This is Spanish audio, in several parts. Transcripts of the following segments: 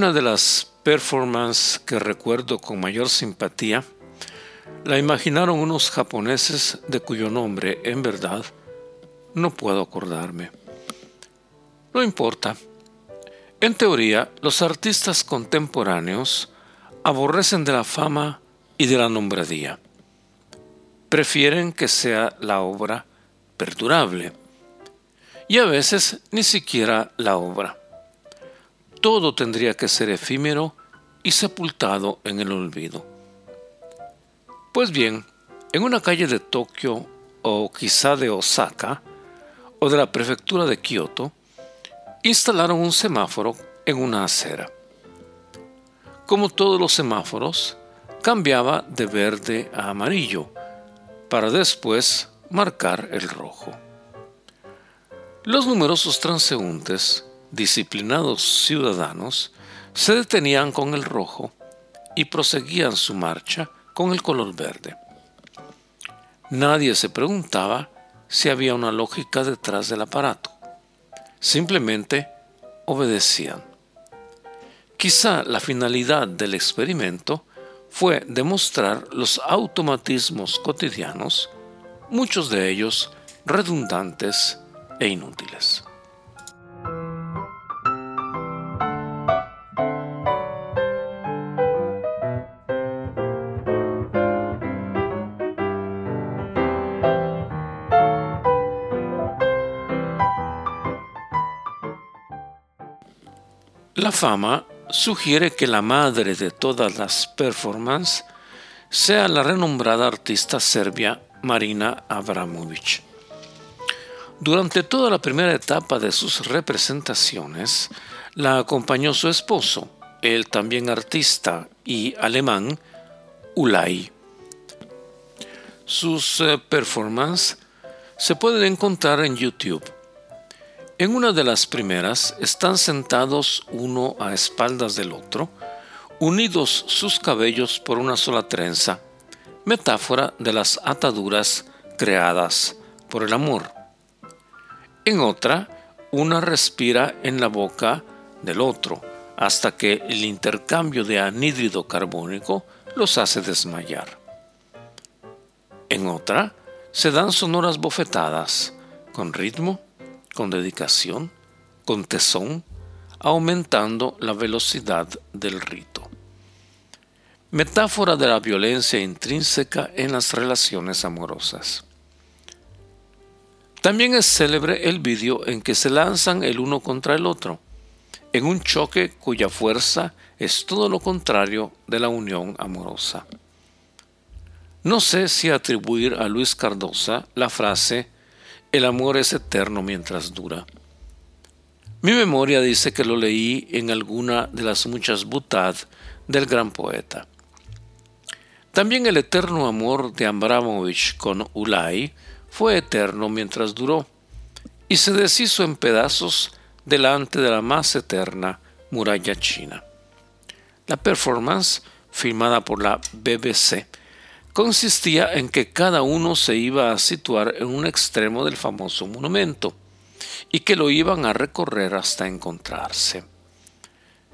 Una de las performances que recuerdo con mayor simpatía la imaginaron unos japoneses de cuyo nombre, en verdad, no puedo acordarme. No importa. En teoría, los artistas contemporáneos aborrecen de la fama y de la nombradía. Prefieren que sea la obra perdurable. Y a veces ni siquiera la obra todo tendría que ser efímero y sepultado en el olvido. Pues bien, en una calle de Tokio o quizá de Osaka o de la prefectura de Kioto, instalaron un semáforo en una acera. Como todos los semáforos, cambiaba de verde a amarillo para después marcar el rojo. Los numerosos transeúntes disciplinados ciudadanos se detenían con el rojo y proseguían su marcha con el color verde. Nadie se preguntaba si había una lógica detrás del aparato. Simplemente obedecían. Quizá la finalidad del experimento fue demostrar los automatismos cotidianos, muchos de ellos redundantes e inútiles. La fama sugiere que la madre de todas las performances sea la renombrada artista serbia Marina Abramovic. Durante toda la primera etapa de sus representaciones, la acompañó su esposo, el también artista y alemán Ulay. Sus eh, performances se pueden encontrar en YouTube en una de las primeras están sentados uno a espaldas del otro, unidos sus cabellos por una sola trenza, metáfora de las ataduras creadas por el amor. En otra, una respira en la boca del otro, hasta que el intercambio de anhídrido carbónico los hace desmayar. En otra, se dan sonoras bofetadas, con ritmo con dedicación, con tesón, aumentando la velocidad del rito. Metáfora de la violencia intrínseca en las relaciones amorosas. También es célebre el vídeo en que se lanzan el uno contra el otro, en un choque cuya fuerza es todo lo contrario de la unión amorosa. No sé si atribuir a Luis Cardosa la frase el amor es eterno mientras dura. Mi memoria dice que lo leí en alguna de las muchas butad del gran poeta. También el eterno amor de Abramovich con Ulay fue eterno mientras duró y se deshizo en pedazos delante de la más eterna muralla china. La performance, filmada por la BBC, consistía en que cada uno se iba a situar en un extremo del famoso monumento y que lo iban a recorrer hasta encontrarse.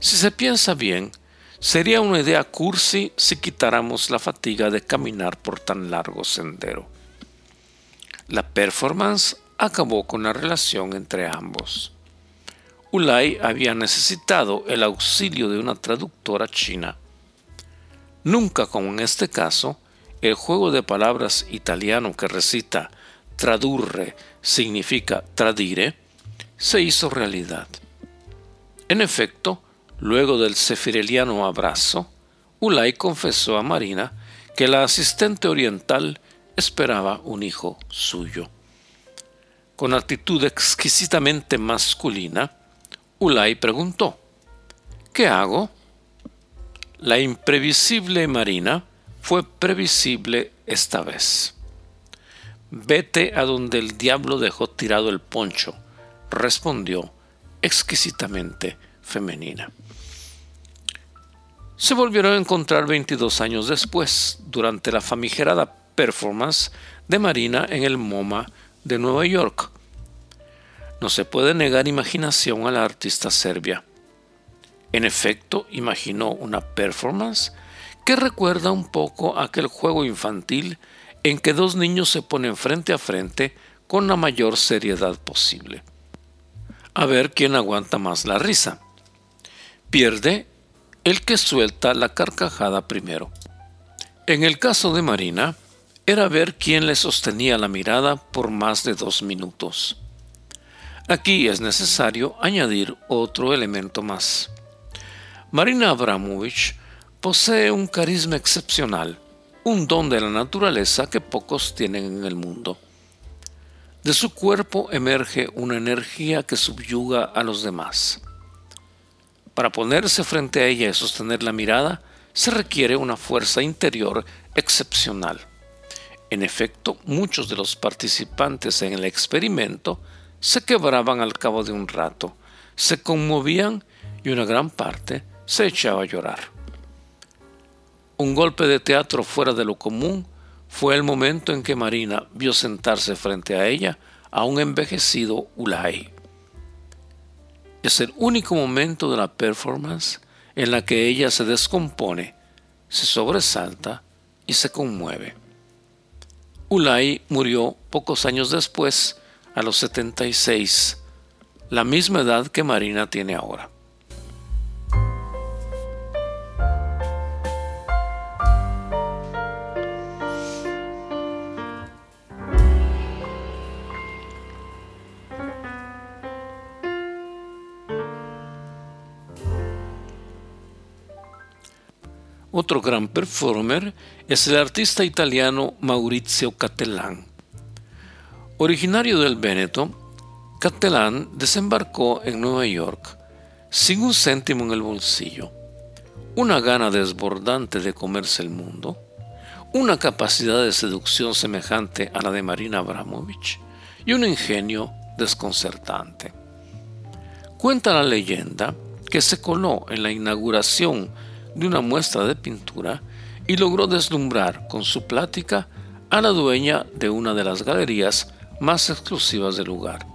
Si se piensa bien, sería una idea cursi si quitáramos la fatiga de caminar por tan largo sendero. La performance acabó con la relación entre ambos. Ulay había necesitado el auxilio de una traductora china. Nunca como en este caso, el juego de palabras italiano que recita tradurre significa tradire, se hizo realidad. En efecto, luego del sefireliano abrazo, Ulay confesó a Marina que la asistente oriental esperaba un hijo suyo. Con actitud exquisitamente masculina, Ulay preguntó, ¿Qué hago? La imprevisible Marina fue previsible esta vez. Vete a donde el diablo dejó tirado el poncho, respondió exquisitamente femenina. Se volvieron a encontrar 22 años después, durante la famigerada performance de Marina en el MoMA de Nueva York. No se puede negar imaginación a la artista serbia. En efecto, imaginó una performance que recuerda un poco aquel juego infantil en que dos niños se ponen frente a frente con la mayor seriedad posible. A ver quién aguanta más la risa. Pierde el que suelta la carcajada primero. En el caso de Marina, era ver quién le sostenía la mirada por más de dos minutos. Aquí es necesario añadir otro elemento más. Marina Abramovich posee un carisma excepcional un don de la naturaleza que pocos tienen en el mundo. De su cuerpo emerge una energía que subyuga a los demás. Para ponerse frente a ella y sostener la mirada, se requiere una fuerza interior excepcional. En efecto, muchos de los participantes en el experimento se quebraban al cabo de un rato, se conmovían y una gran parte se echaba a llorar. Un golpe de teatro fuera de lo común fue el momento en que Marina vio sentarse frente a ella a un envejecido Ulay. Es el único momento de la performance en la que ella se descompone, se sobresalta y se conmueve. Ulay murió pocos años después, a los 76, la misma edad que Marina tiene ahora. Otro gran performer es el artista italiano Maurizio Cattelan. Originario del Véneto, Cattelan desembarcó en Nueva York sin un céntimo en el bolsillo, una gana desbordante de comerse el mundo, una capacidad de seducción semejante a la de Marina Abramovich y un ingenio desconcertante. Cuenta la leyenda que se coló en la inauguración de una muestra de pintura y logró deslumbrar con su plática a la dueña de una de las galerías más exclusivas del lugar.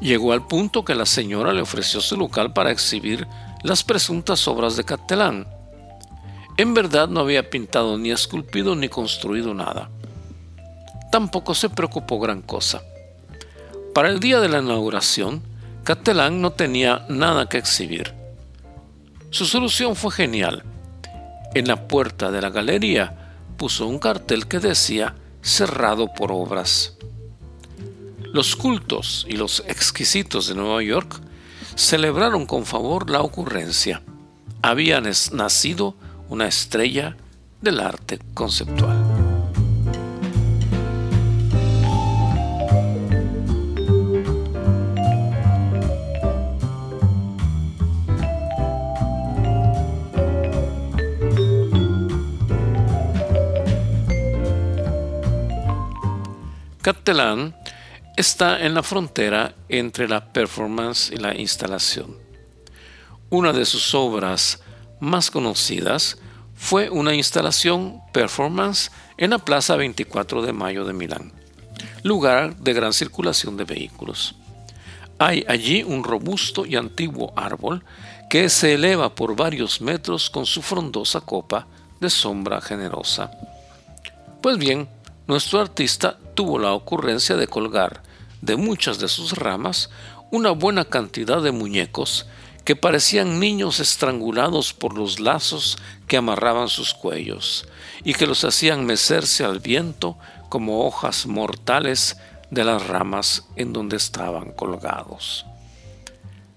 Llegó al punto que la señora le ofreció su local para exhibir las presuntas obras de Catalán. En verdad no había pintado ni esculpido ni construido nada. Tampoco se preocupó gran cosa. Para el día de la inauguración, Catalán no tenía nada que exhibir. Su solución fue genial. En la puerta de la galería puso un cartel que decía cerrado por obras. Los cultos y los exquisitos de Nueva York celebraron con favor la ocurrencia. Había nacido una estrella del arte conceptual. Captelán está en la frontera entre la performance y la instalación. Una de sus obras más conocidas fue una instalación performance en la Plaza 24 de Mayo de Milán, lugar de gran circulación de vehículos. Hay allí un robusto y antiguo árbol que se eleva por varios metros con su frondosa copa de sombra generosa. Pues bien, nuestro artista tuvo la ocurrencia de colgar de muchas de sus ramas una buena cantidad de muñecos que parecían niños estrangulados por los lazos que amarraban sus cuellos y que los hacían mecerse al viento como hojas mortales de las ramas en donde estaban colgados.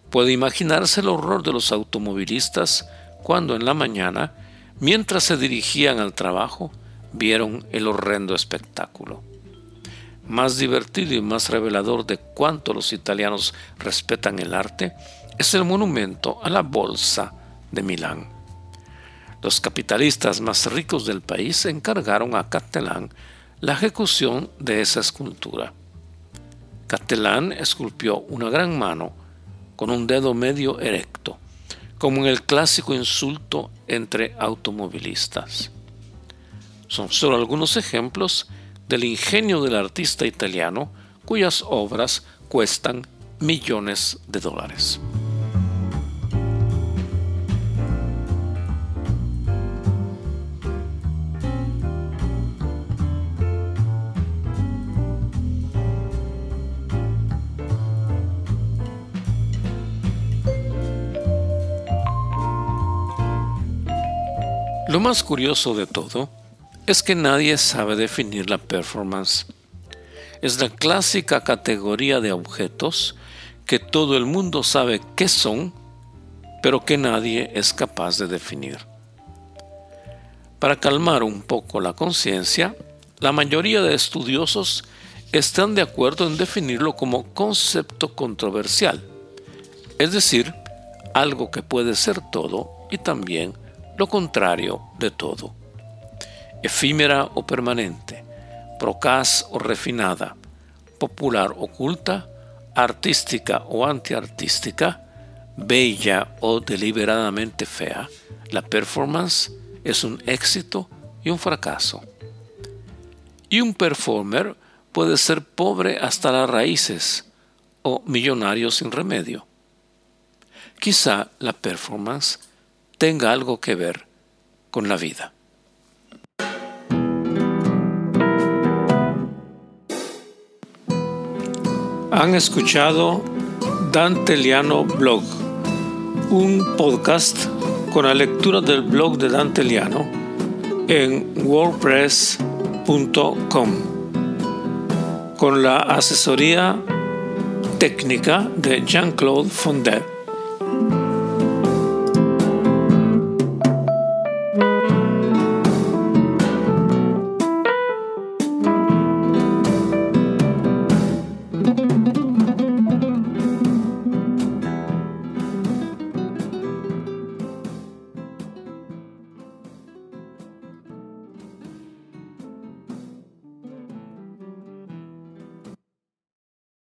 Puede imaginarse el horror de los automovilistas cuando en la mañana, mientras se dirigían al trabajo, vieron el horrendo espectáculo. Más divertido y más revelador de cuánto los italianos respetan el arte es el monumento a la Bolsa de Milán. Los capitalistas más ricos del país encargaron a Cattelan la ejecución de esa escultura. Cattelan esculpió una gran mano con un dedo medio erecto, como en el clásico insulto entre automovilistas. Son solo algunos ejemplos del ingenio del artista italiano cuyas obras cuestan millones de dólares. Lo más curioso de todo es que nadie sabe definir la performance. Es la clásica categoría de objetos que todo el mundo sabe qué son, pero que nadie es capaz de definir. Para calmar un poco la conciencia, la mayoría de estudiosos están de acuerdo en definirlo como concepto controversial, es decir, algo que puede ser todo y también lo contrario de todo. Efímera o permanente, procaz o refinada, popular o culta, artística o antiartística, bella o deliberadamente fea, la performance es un éxito y un fracaso. Y un performer puede ser pobre hasta las raíces o millonario sin remedio. Quizá la performance tenga algo que ver con la vida. Han escuchado Dante Liano Blog, un podcast con la lectura del blog de Dante Liano en wordpress.com, con la asesoría técnica de Jean-Claude Fondet